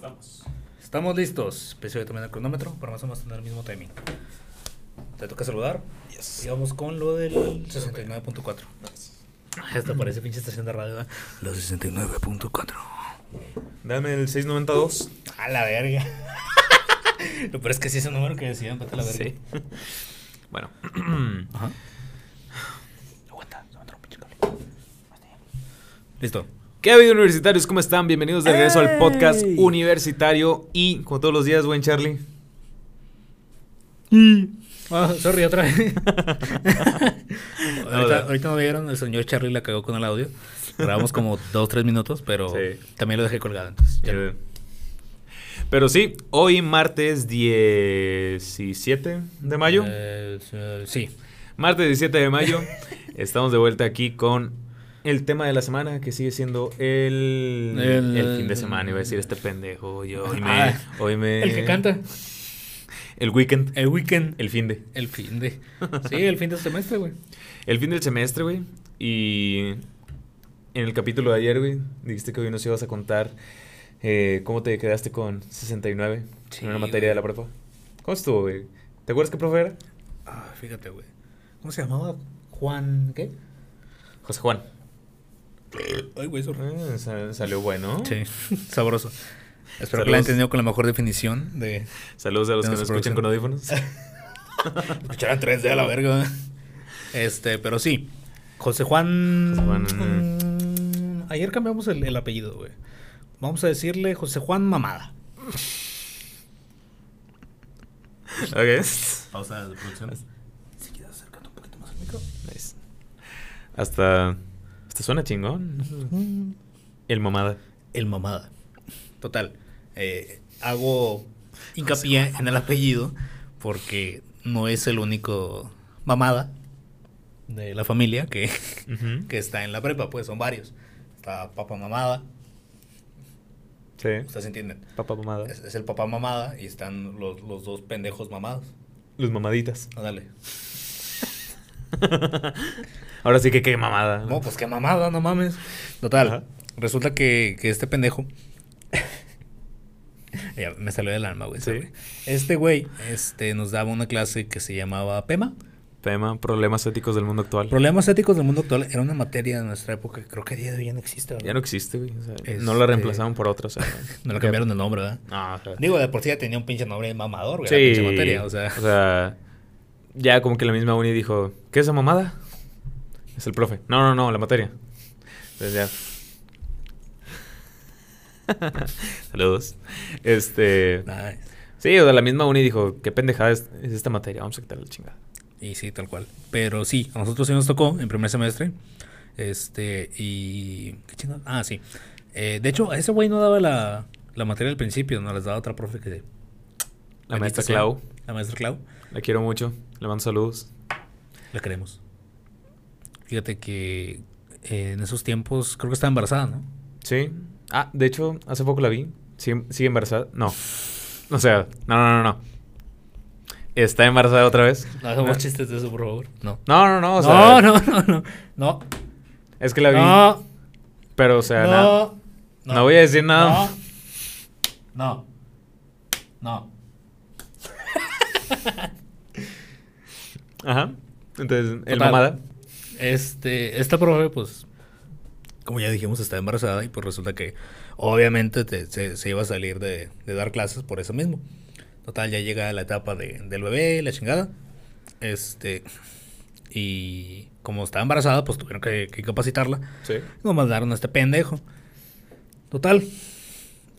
Estamos. Estamos listos. Empecé también el cronómetro para más o menos tener el mismo timing. Te toca saludar. Y vamos con lo del 69.4. Esto parece pinche estación de radio. ¿verdad? Los 69.4. Dame el 692. A la verga. Lo peor es que sí es un número que decían, vete a la verga. Sí. Bueno. Ajá. Aguanta, se me entró un pinche cable. Listo. ¿Qué ha habido universitarios? ¿Cómo están? Bienvenidos de regreso al podcast universitario y como todos los días, buen Charlie. Ah, sorry, otra vez. Ahorita, no. ahorita no vieron, el señor Charlie la cagó con el audio. Grabamos como 2 3 minutos, pero Sí. también lo dejé colgado. Entonces, ya no. Pero sí, hoy martes 17 de mayo. Eh, sí. Martes 17 de mayo. estamos de vuelta aquí con el tema de la semana que sigue siendo el, El- el fin de semana. Iba a decir este pendejo. Yo, hoy me, Ah, hoy me- El que canta. El weekend. El weekend. El fin de. El fin de. Sí, el fin de semestre, güey. El fin del semestre, güey. Y en el capítulo de ayer, güey, dijiste que hoy nos ibas a contar eh, cómo te quedaste con 69 Sí, en una materia de la prepa. ¿Cómo estuvo, güey? ¿Te acuerdas qué profe era? Ah, fíjate, güey. ¿Cómo se llamaba? Juan. ¿Qué? José Juan. Ay, güey, eso. Eh, sa- salió bueno. Sí, sabroso. Espero que la hayan entendido con la mejor definición de. Saludos a los que nos escuchan con audífonos. Escucharan 3D a la verga. Este, pero sí. José Juan. José Juan, Mm, Ayer cambiamos el, el apellido, güey. Vamos a decirle José Juan Mamada. ok. Pausa de producción. Si quieres acercarte un poquito más al micro. Nice. Hasta, suena chingón. El mamada. El Mamada. Total. eh, hago hincapié en el apellido porque no es el único mamada de la familia que, que está en la prepa, pues son varios. Está papá mamada, Sí. ustedes entienden. Papá mamada. Es, es el papá mamada y están los, los dos pendejos mamados. Los mamaditas. Ah, dale. Ahora sí que qué mamada. No, pues qué mamada, no mames. Total. Ajá. Resulta que, que este pendejo. ya me salió del alma, güey. Sí. Este güey este, nos daba una clase que se llamaba PEMA. Tema, problemas éticos del mundo actual. Problemas éticos del mundo actual. Era una materia de nuestra época que creo que a día de hoy ya no existe. ¿verdad? Ya no existe, güey. o sea, Este- No la reemplazaron por otra, o sea. No le cambiaron el nombre, ¿verdad? No, o sea, Digo, de por sí ya tenía un pinche nombre de mamador, güey. sí, La pinche materia, o sea. o sea, ya como que la misma uni dijo, ¿qué es esa mamada? Es el profe. No, no, no, la materia. Entonces ya. Saludos. Este. Nice. Sí, o sea, la misma uni dijo, ¿qué pendejada es, es esta materia? Vamos a quitarle la chingada. Y sí, tal cual. Pero sí, a nosotros sí nos tocó en primer semestre. Este, y. ¿Qué chingada? Ah, sí. Eh, de hecho, a ese güey no daba la, la materia al principio, no les daba otra profe que. La maestra. Clau, La maestra Clau. la quiero mucho. Le mando saludos. La queremos. Fíjate que eh, en esos tiempos creo que estaba embarazada, ¿no? Sí. Ah, de hecho, hace poco la vi. Sigue, sigue embarazada. No. O sea, no, no, no, no. ¿Está embarazada otra vez? No hagamos chistes de eso, por favor. No. No, no, no. O no, sea, no, no, no. No. Es que la vi. No. Pero, o sea, na- No. no, voy a decir nada. No. No. Ajá. Entonces, el Total. mamada. Este, esta profe, pues, como ya dijimos, está embarazada y pues resulta que obviamente te- se, se iba a salir de, de dar clases por eso mismo. Total, ya llega la etapa de, del bebé, la chingada. Este, y como estaba embarazada, pues tuvieron que, que capacitarla. Sí. Nos mandaron a este pendejo. Total,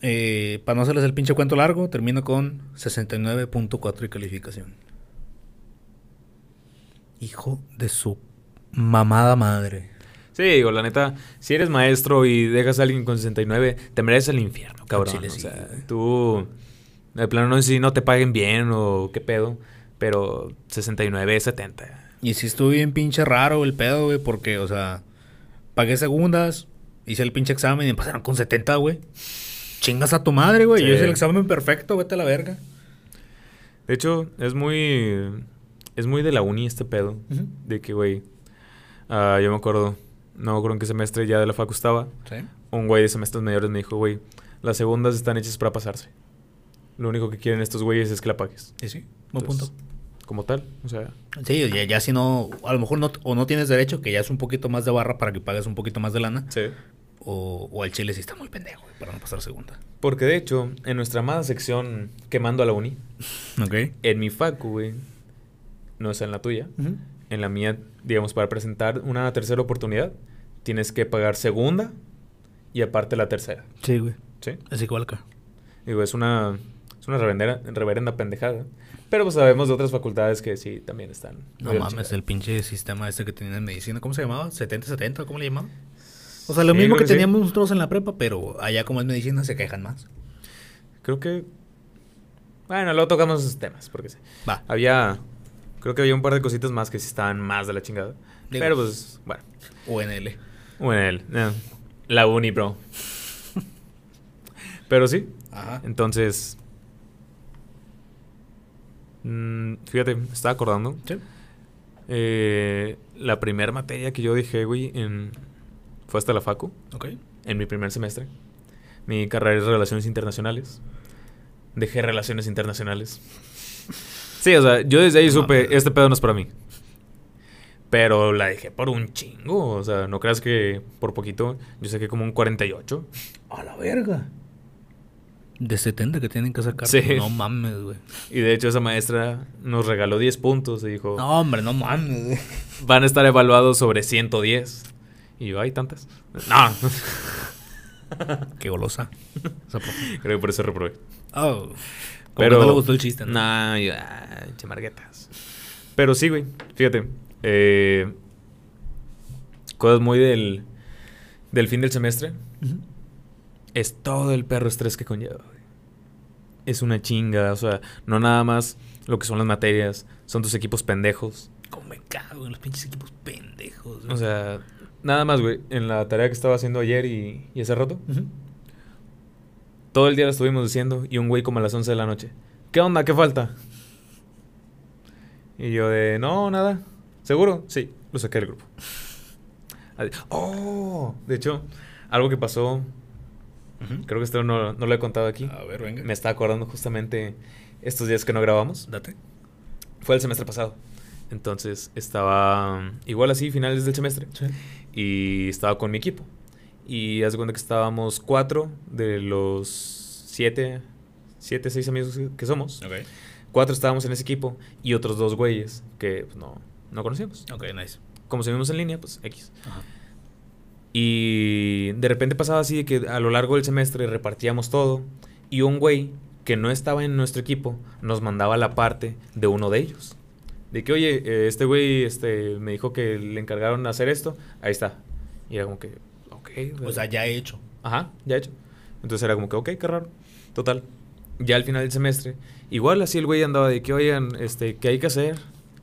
eh, para no hacerles el pinche cuento largo, termino con 69.4 de calificación. Hijo de su mamada madre. Sí, digo, la neta, si eres maestro y dejas a alguien con 69, te mereces el infierno, cabrón. Chile, o sea, tú, de plano, no sé si no te paguen bien o qué pedo, pero 69, 70. Y sí estuvo bien pinche raro el pedo, güey, porque, o sea, pagué segundas, hice el pinche examen y me pasaron con 70, güey. Chingas a tu madre, güey. Sí. Yo hice el examen perfecto, vete a la verga. De hecho, es muy, es muy de la uni este pedo, de que, güey, ah, yo me acuerdo, no me acuerdo en qué semestre ya de la facu estaba, Sí. un güey de semestres mayores me dijo, güey, Las segundas están hechas para pasarse. Lo único que quieren estos güeyes es que la pagues. Sí, sí, buen Entonces, punto. Como tal, o sea, Sí, ya, ya si no, a lo mejor no, o no tienes derecho, que ya es un poquito más de barra para que pagues un poquito más de lana, sí. o, o al chile sí está muy pendejo güey, para no pasar segunda. Porque de hecho, en nuestra amada sección Quemando a la Uni, Ok. en mi facu, güey, no es en la tuya, en la mía, digamos, para presentar una tercera oportunidad, tienes que pagar segunda y aparte la tercera. Sí, güey. ¿Sí? Es igual acá. Digo, es una, es una reverenda, reverenda pendejada. Pero pues sabemos de otras facultades que sí también están. No mames, el pinche sistema este que tenían en medicina, ¿cómo se llamaba? ¿70-70? ¿Cómo le llamaban? O sea, lo Sí, mismo que sí. teníamos nosotros en la prepa, pero allá como es medicina se quejan más. Creo que. Bueno, luego tocamos esos temas, porque sí. Va. Había. Creo que había un par de cositas más que sí estaban más de la chingada. Digo. Pero pues, bueno. UNL. El- eh, la uni, bro. Pero sí, Ajá. entonces. mm, fíjate, me estaba acordando. Sí. eh, la primera materia que yo dejé, güey, en, fue hasta la FACU, Ok. en mi primer semestre. Mi carrera es Relaciones Internacionales. Dejé Relaciones Internacionales. Sí, o sea, yo desde ahí No supe, este pedo no es para mí. Pero la dejé por un chingo. O sea, no creas que por poquito. Yo saqué como un 48. A la verga. De 70 que tienen que sacar. Sí. No mames, güey. Y de hecho esa maestra nos regaló 10 puntos y dijo, No, hombre, no mames, güey. van a estar evaluados sobre 110. Y yo, ¿hay tantas? No. Qué golosa. Creo que por eso reprobé. Oh. Pero... no le gustó el chiste, ¿no? Nah, yo, ah, chamarguetas. Pero sí, güey. Fíjate. eh, cosas muy del, del fin del semestre. Ujú. Es todo el perro estrés que conlleva, güey. Es una chinga. O sea, no nada más lo que son las materias. Son tus equipos pendejos. Como me cago en los pinches equipos pendejos. O sea, nada más, güey. En la tarea que estaba haciendo ayer y, y hace rato. Todo el día lo estuvimos diciendo y un güey como a las 11 de la noche. ¿Qué onda? ¿Qué falta? Y yo de, no, nada. ¿Seguro? Sí, lo saqué del grupo. Oh, de hecho, algo que pasó, creo que esto no, no lo he contado aquí. A ver, venga. Me estaba acordando justamente estos días que no grabamos. Date. Fue el semestre pasado. Entonces estaba igual así, finales del semestre. Y estaba con mi equipo. Y haz cuenta que estábamos cuatro de los siete, siete, seis amigos que- somos. Ok. Cuatro estábamos en ese equipo y otros dos güeyes que pues, no, no conocíamos. Ok, nice. Como seguimos en línea, pues X. Ajá. Y de repente pasaba así de que a lo largo del semestre repartíamos todo. Y un güey que no estaba en nuestro equipo nos mandaba la parte de uno de ellos. De que, oye, eh, este güey este, me dijo que le encargaron hacer esto. Ahí está. Y era como que, ok. O sea, ya he hecho. Ajá, ya hecho. Entonces era como que, ok, qué raro. Total. Ya al final del semestre, igual así el güey andaba de que, oigan, este, ¿qué hay que hacer?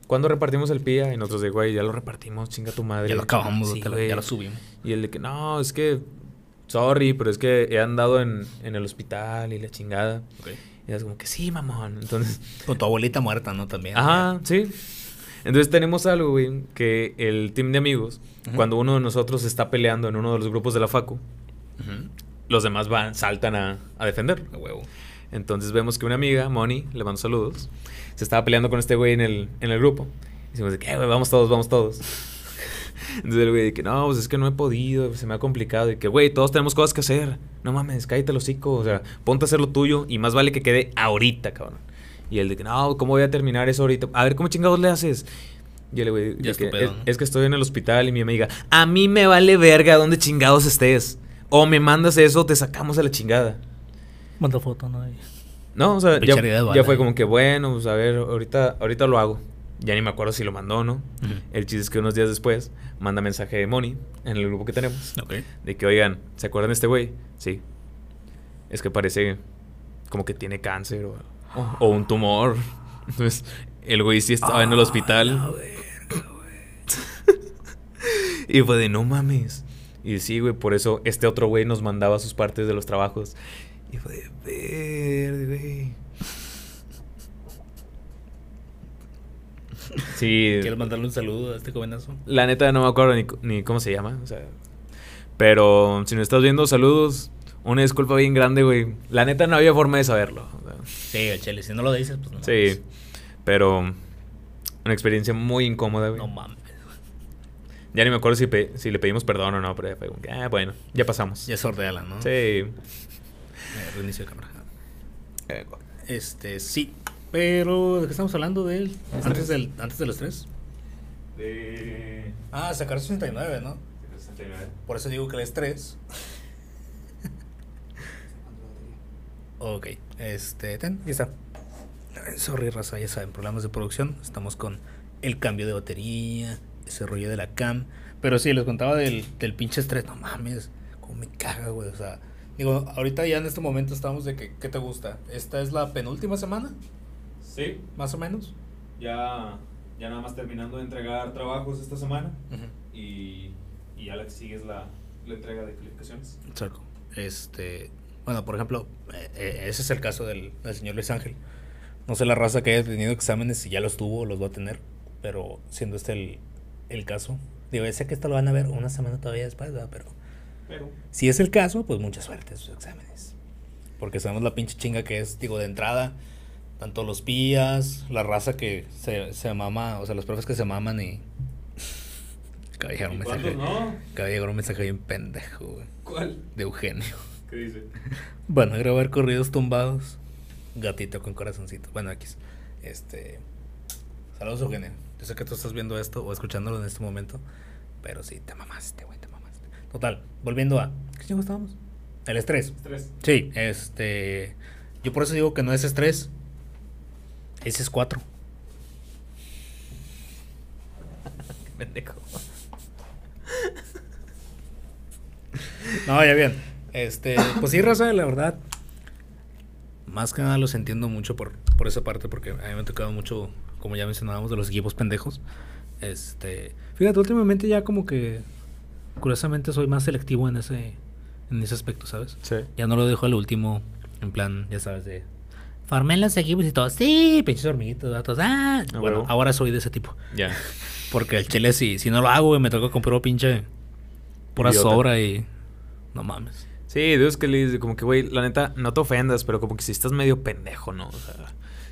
¿Cuándo repartimos el PIA? Y nosotros de, güey, ya lo repartimos, chinga tu madre. Ya lo acabamos, Sí, lo- ya lo subimos. Y el de que, no, es que, sorry, pero es que he andado en, en el hospital y la chingada. Ok. Y es como que, sí, mamón. Entonces, Con tu abuelita muerta, ¿no? También. ajá, sí. Entonces tenemos algo, güey, que el team de amigos, cuando uno de nosotros está peleando en uno de los grupos de la FACU, los demás van, saltan a, a defenderlo. A huevo. Entonces vemos que una amiga, Moni, le mando saludos, se estaba peleando con este güey en el, en el grupo. Y decimos de que, "Eh, güey, vamos todos, vamos todos. Entonces el güey de que, no, pues es que no he podido, se me ha complicado. Y que, güey, todos tenemos cosas que hacer. No mames, cállate el hocico. O sea, ponte a hacer lo tuyo y más vale que quede ahorita, cabrón. Y el de que, no, ¿cómo voy a terminar eso ahorita? A ver, ¿cómo chingados le haces? Y el güey, es es, ¿no? es que estoy en el hospital y mi amiga, a mí me vale verga dónde chingados estés. O me mandas eso o te sacamos a la chingada. Manda foto, ¿no? No, o sea, ya, ya fue eh. como que bueno, pues a ver, ahorita, ahorita lo hago. Ya ni me acuerdo si lo mandó o no. El chiste es que unos días después manda mensaje de Moni en el grupo que tenemos. Ok. De que, oigan, ¿se acuerdan de este güey? Sí. Es que parece como que tiene cáncer o, un tumor. Entonces, el güey sí estaba en el Ah, hospital. la verga, Y fue de no mames. Y sí, güey, por eso este otro güey nos mandaba sus partes de los trabajos. Y fue de ver, güey. Sí, ¿Quieres mandarle un saludo a este jovenazo? la neta no me acuerdo ni, ni cómo se llama. O sea, pero si nos estás viendo, saludos. Una disculpa bien grande, güey. La neta no había forma de saberlo. o sea, Sí, el chile, si no lo dices, pues no. sí. Pero una experiencia muy incómoda, güey. No mames. Ya ni me acuerdo si, pe- si le pedimos perdón o no, pero ya ah, bueno, ya pasamos. Ya sordeala, ¿no? Sí. Eh, reinicio de cámara. Este, sí. Pero, ¿de qué estamos hablando de él? Antes del, antes del estrés. De... Ah, sacar 69, ¿no? Por eso digo que el estrés. ok, este, ten, ya está. Sorry, raza, ya saben, problemas de producción. Estamos con el cambio de batería, ese rollo de la cam. Pero sí, les contaba del, del pinche estrés. No mames, cómo me caga, güey. O sea, digo, ahorita ya en este momento estamos de que, ¿qué te gusta? ¿Esta es la penúltima semana? Sí, Más o menos. ya, ya nada más terminando de entregar trabajos esta semana y, y ya la que sigue es la, la entrega de calificaciones. Exacto. Este, bueno, por ejemplo, eh, eh, ese es el caso del, del señor Luis Ángel. No sé la raza que haya tenido exámenes, si ya los tuvo o los va a tener, pero siendo este el, el caso. Digo, ya sé que esto lo van a ver una semana todavía después, ¿verdad? pero Pero, si es el caso, pues mucha suerte en sus exámenes. Porque sabemos la pinche chinga que es, digo, de entrada, tanto los pías, la raza que se, se mama, o sea, los profes que se maman y... Acaba de llegar un ¿y mensaje, no? acaba de llegar un mensaje bien pendejo, güey, ¿Cuál? de Eugenio. ¿Qué dice? Van a grabar corridos tumbados. Gatito con corazoncito. Bueno, X. Este. Saludos, Eugenio. Yo sé que tú estás viendo esto o escuchándolo en este momento. Pero sí, te mamaste, güey, te mamaste. Total, volviendo a. ¿Qué chingo estábamos? El estrés. Estrés. Sí, este. Yo por eso digo que no es estrés. Ese es cuatro. Pendejo. No, ya bien. Este, pues sí, raza, la verdad. Más que nada los entiendo mucho por, por esa parte, porque a mí me ha tocado mucho, como ya mencionábamos, de los equipos pendejos. Este, fíjate, últimamente ya como que, curiosamente, soy más selectivo en ese, en ese aspecto, ¿sabes? Sí. Ya no lo dejo al último, en plan, ya sabes, de... Farmé en los equipos y todo, sí, pinches hormiguitos, datos, ah. A Bueno, huevo. ahora soy de ese tipo. Ya. Porque el chile, si, si no lo hago, güey, me toca comprar pinche pura Idiota. sobra y... No mames. Sí, Dios que le como que, güey, la neta, no te ofendas, pero como que si estás medio pendejo, ¿no? O sea,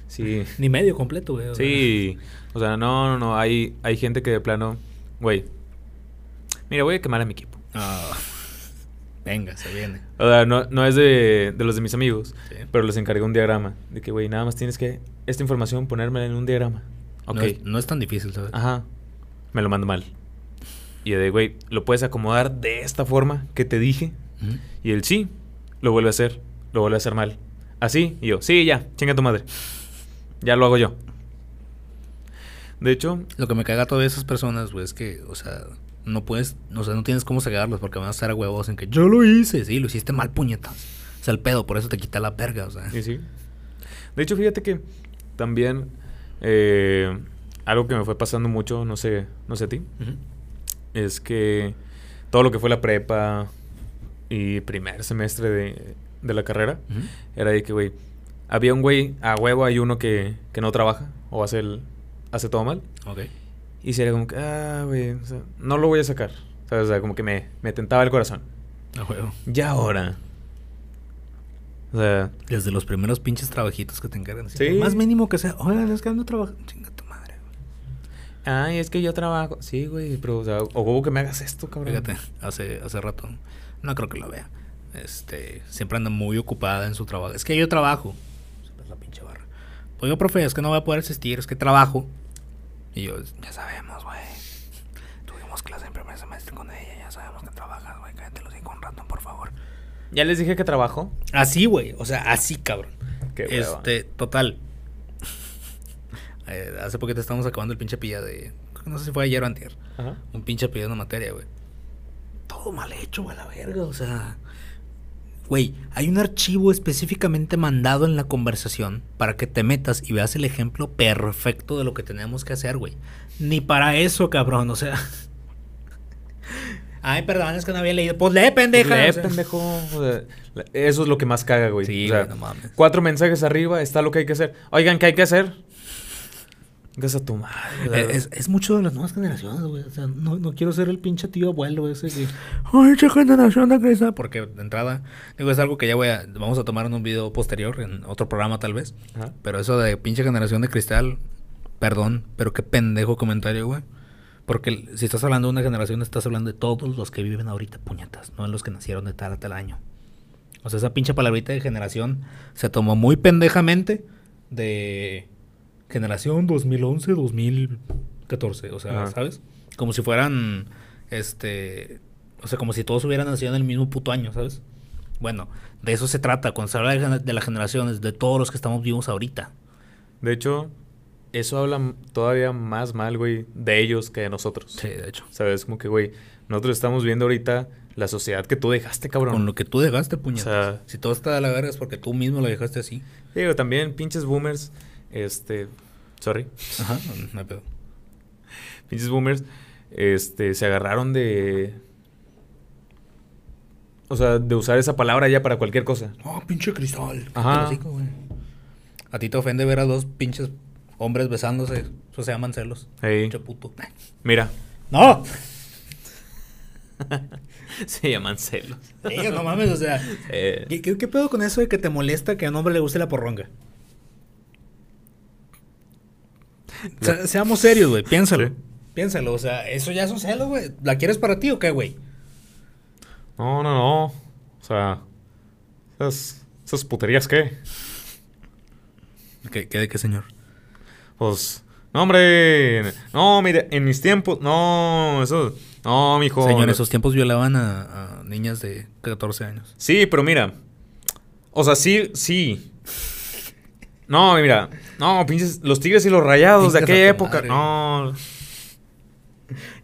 sí. Ni medio completo, güey. Sí. O sea, no, no, no. Hay, hay gente que de plano, güey. Mira, voy a quemar a mi equipo. Ah, venga, se viene. O sea, no, no es de, de los de mis amigos, Sí. pero les encargué un diagrama. De que, güey, nada más tienes que esta información ponérmela en un diagrama. Ok. No, es, no es tan difícil, ¿sabes? Ajá. Me lo mando mal. Y de, güey, ¿lo puedes acomodar de esta forma que te dije? Y él, sí, lo vuelve a hacer. Lo vuelve a hacer mal. Así. Y yo, sí, ya, chinga tu madre. Ya lo hago yo. De hecho, Lo que me caga a todas esas personas, güey, es que, o sea, no puedes, o sea, no tienes cómo cegarlos porque van a estar a huevos en que yo lo hice. Sí, lo hiciste mal, puñetas. O sea, el pedo, por eso te quita la verga, o sea. Sí, sí. De hecho, fíjate que también eh, algo que me fue pasando mucho, no sé, no sé a ti, es que todo lo que fue la prepa y primer semestre de, de la carrera, era de que, güey, había un güey, a huevo hay uno que, que no trabaja o hace, el, hace todo mal. Ok. Y sería como que, ah, güey, o sea, no lo voy a sacar. ¿Sabes? O sea, como que me, me tentaba el corazón. A huevo. Ya ahora. O sea, Desde los primeros pinches trabajitos que te encargan. Sí. Más mínimo que sea. Oigan, es que no trabajo. Chinga tu madre, güey. ay, es que yo trabajo. Sí, güey, pero, o sea, o huevo que me hagas esto, cabrón. Fíjate, hace, hace rato, no creo que lo vea. Este, siempre anda muy ocupada en su trabajo. Es que yo trabajo. Es la pinche barra. Oiga, profe, es que no voy a poder asistir, es que trabajo. Y yo, ya sabemos, güey. Tuvimos clase en primer semestre con ella, ya sabemos que trabajas, güey. Cállate los con ratón, por favor. Ya les dije que trabajo. Así, güey. O sea, así, cabrón. Qué este, total. Eh, hace poquito estábamos acabando el pinche pilla de. No sé si fue ayer o antier. Ajá. Un pinche pilla de una materia, güey. Todo mal hecho, güey, a la verga. O sea. Güey, hay un archivo específicamente mandado en la conversación para que te metas y veas el ejemplo perfecto de lo que tenemos que hacer, güey. Ni para eso, cabrón, o sea. Ay, perdón, es que no había leído. Pues lee, pendeja. Lee, o sea. pendejo. O sea, la- eso es lo que más caga, güey. Sí, O sea, güey, no mames. Cuatro mensajes arriba, está lo que hay que hacer. Oigan, ¿qué hay que hacer? A tu madre. Eh, Es, es mucho de las nuevas generaciones, güey. O sea, no, no quiero ser el pinche tío abuelo ese que... Ay, che generación de cristal. Porque de entrada, digo, es algo que ya voy a... Vamos a tomar en un video posterior, en otro programa tal vez. Ajá. Pero eso de pinche generación de cristal, perdón, pero qué pendejo comentario, güey. Porque si estás hablando de una generación, estás hablando de todos los que viven ahorita, puñetas, no de los que nacieron de tal a tal año. O sea, esa pinche palabrita de generación se tomó muy pendejamente de generación 2011, 2014. O sea, Ajá. ¿sabes? Como si fueran, este, o sea, como si todos hubieran nacido en el mismo puto año, ¿sabes? Bueno, de eso se trata. Cuando se habla de, las generaciones, de todos los que estamos vivos ahorita. De hecho, eso habla todavía más mal, güey, de ellos que de nosotros. Sí, de hecho. ¿Sabes? Como que, güey, nosotros estamos viendo ahorita la sociedad que tú dejaste, cabrón. Con lo que tú dejaste, puñetas. O sea- si todo está de la verga es porque tú mismo lo dejaste así. Digo, también pinches boomers, este, sorry, Ajá, no hay pedo. pinches boomers, este, se agarraron de, o sea, de usar esa palabra ya para cualquier cosa. Oh, pinche cristal. Ajá. Güey. A ti te ofende ver a dos pinches hombres besándose. Eso se llaman celos. Ey, Pinche puto. mira, ¡No! se llaman celos. Sí, no mames, o sea. Eh, ¿qué, qué, qué pedo con eso de que te molesta que a un hombre le guste la porronga? Seamos serios, güey. Piénsalo. Sí. Piénsalo. O sea, eso ya es un celo, güey. ¿La quieres para ti o qué, güey? no, no, no, o sea, esas, esas puterías, ¿qué? ¿Qué, qué de qué, señor? Pues, no, hombre, no, mire, en mis tiempos, no, eso, no, mijo. Señor, en esos tiempos violaban a, a niñas de 14 años. Sí, pero mira. O sea, sí, sí. No, mira. No, pinches. Los tigres y los rayados de aquella época. madre. No.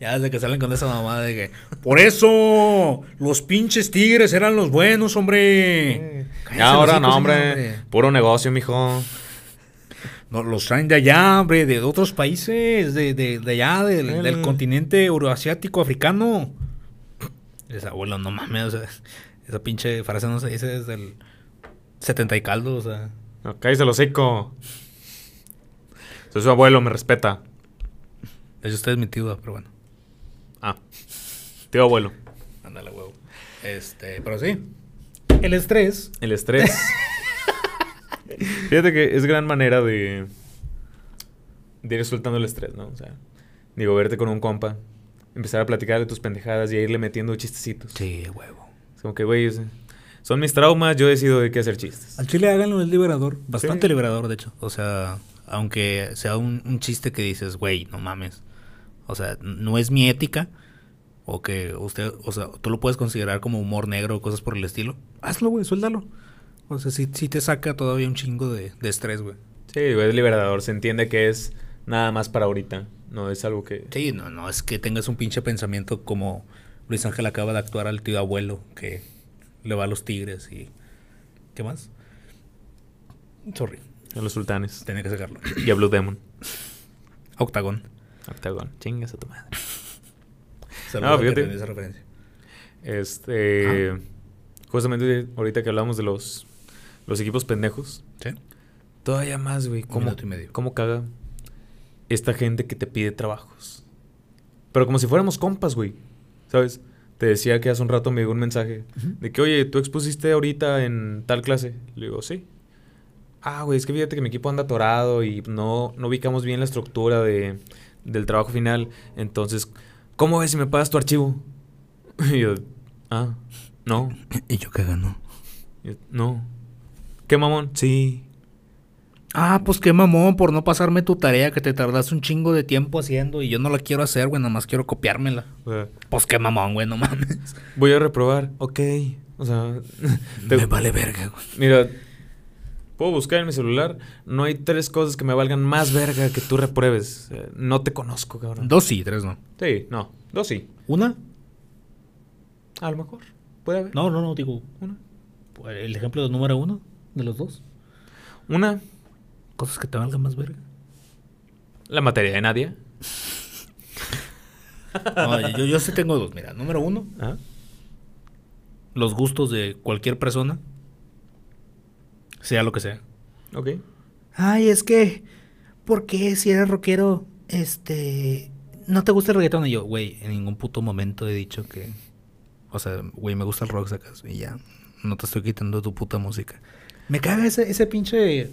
Ya desde que salen con esa mamada de que... Por eso, los pinches tigres eran los buenos, hombre. Ya ahora no, hombre. Puro negocio, mijo. No, los traen de allá, hombre, de otros países, de, de, de allá, del, El- del continente euroasiático, africano. Esa abuelo, no mames, o sea, esa pinche frase no se dice desde el 70 y caldo, o sea. No, cállese el hocico. Soy su abuelo, me respeta. Hecho, usted es mi tío, pero bueno. Ah. Tío abuelo. Ándale, huevo. Este, pero sí. El estrés. El estrés. Fíjate que es gran manera de. de ir soltando el estrés, ¿no? O sea, digo, verte con un compa, empezar a platicar de tus pendejadas y a irle metiendo chistecitos. Sí, huevo. Es como que, güey, son mis traumas, yo decido de qué hacer chistes. Al chile háganlo, es liberador. Bastante Sí. liberador, de hecho. O sea, aunque sea un, un chiste que dices, güey, no mames. O sea, no es mi ética. O que usted, o sea, tú lo puedes considerar como humor negro o cosas por el estilo. Hazlo, güey, suéltalo. O sea, sí, sí te saca todavía un chingo de, de estrés, güey. Sí, güey, es liberador. Se entiende que es nada más para ahorita. No es algo que. Sí, no, no, es que tengas un pinche pensamiento como Luis Ángel acaba de actuar al tío abuelo que le va a los tigres y... ¿Qué más? Sorry, A los sultanes. tenía que sacarlo. Y a Blue Demon. Octagón. Octagon. Chingas a tu madre. Saludos No, fíjate. entendió esa referencia. Este. Justamente ahorita que hablamos de los. Los equipos pendejos. ¿Sí? Todavía más, güey. ¿Cómo, y medio. ¿Cómo caga esta gente que te pide trabajos? Pero como si fuéramos compas, güey. ¿Sabes? Te decía que hace un rato me llegó un mensaje de que, oye, tú expusiste ahorita en tal clase. Le digo, sí. Ah, güey, es que fíjate que mi equipo anda atorado y no, no ubicamos bien la estructura de, del trabajo final. Entonces, ¿cómo ves si me pagas tu archivo? Y yo, ah, no. ¿Y yo qué gano? No. ¿Qué mamón? Sí. Ah, pues qué mamón por no pasarme tu tarea que te tardaste un chingo de tiempo haciendo y yo no la quiero hacer, güey, nada más quiero copiármela. Sea, Pues qué mamón, güey, no mames. voy a reprobar. Ok. O sea, te- Me vale verga, güey. mira, puedo buscar en mi celular. No hay tres cosas que me valgan más verga que tú repruebes. Eh, no te conozco, cabrón. Dos sí, tres no. Sí, no. Dos sí. ¿Una? A lo mejor. Puede haber. No, no, no, digo, Una. el ejemplo de número uno de los dos. Una, Cosas que te valgan más verga. la materia de Nadia. No, yo, yo sí tengo dos, mira. Número uno, Ajá. los gustos de cualquier persona. Sea lo que sea. Ok. Ay, es que ¿por qué si eres rockero, este, no te gusta el reggaetón? Y yo, güey, en ningún puto momento he dicho que, o sea, güey, me gusta el rock, sacas, y ya, no te estoy quitando tu puta música. Me caga ese, ese pinche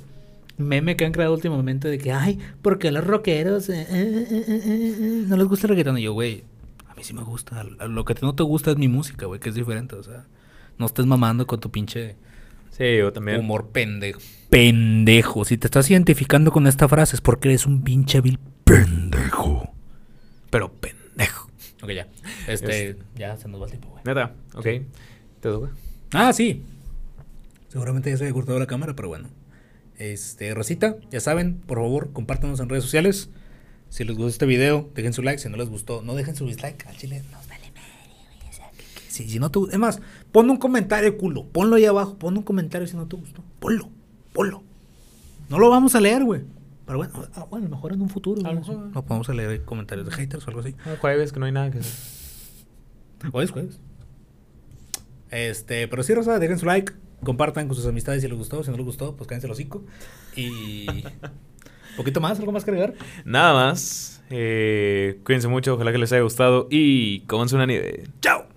meme que han creado últimamente de que, ay, ¿por qué los rockeros eh, eh, eh, no les gusta el reggaetón? Y yo, güey, a mí sí me gusta. Lo que no te gusta es mi música, güey, que es diferente. O sea, no estés mamando con tu pinche sí, yo también. humor pendejo. Pendejo. Si te estás identificando con esta frase es porque eres un pinche vil pendejo. Pero pendejo. Ok, ya. Este, ya se nos va el tiempo, güey. Neta, ok. ¿Te toca? Ah, sí. Seguramente ya se había cortado la cámara, pero bueno. Este, Rosita, ya saben, por favor, compártanos en redes sociales. Si les gustó este video, dejen su like. Si no les gustó, no dejen su dislike. Al chile nos vale si, si no te. Es más, pon un comentario, culo. Ponlo ahí abajo. Pon un comentario si no te gustó. Ponlo. Ponlo. No lo vamos a leer, güey. Pero bueno, ah, bueno, a lo mejor en un futuro. A lo ¿no? mejor. No podemos a leer comentarios de haters o algo así. Ah, jueves, que no hay nada que hacer. Hoy es jueves. Este, pero sí, Rosa, dejen su like, compartan con sus amistades si les gustó, si no les gustó, pues cállense el hocico. Y. ¿Un poquito más? ¿Algo más que agregar? Nada más. Eh, cuídense mucho, ojalá que les haya gustado y cómanse una nieve. ¡Chao!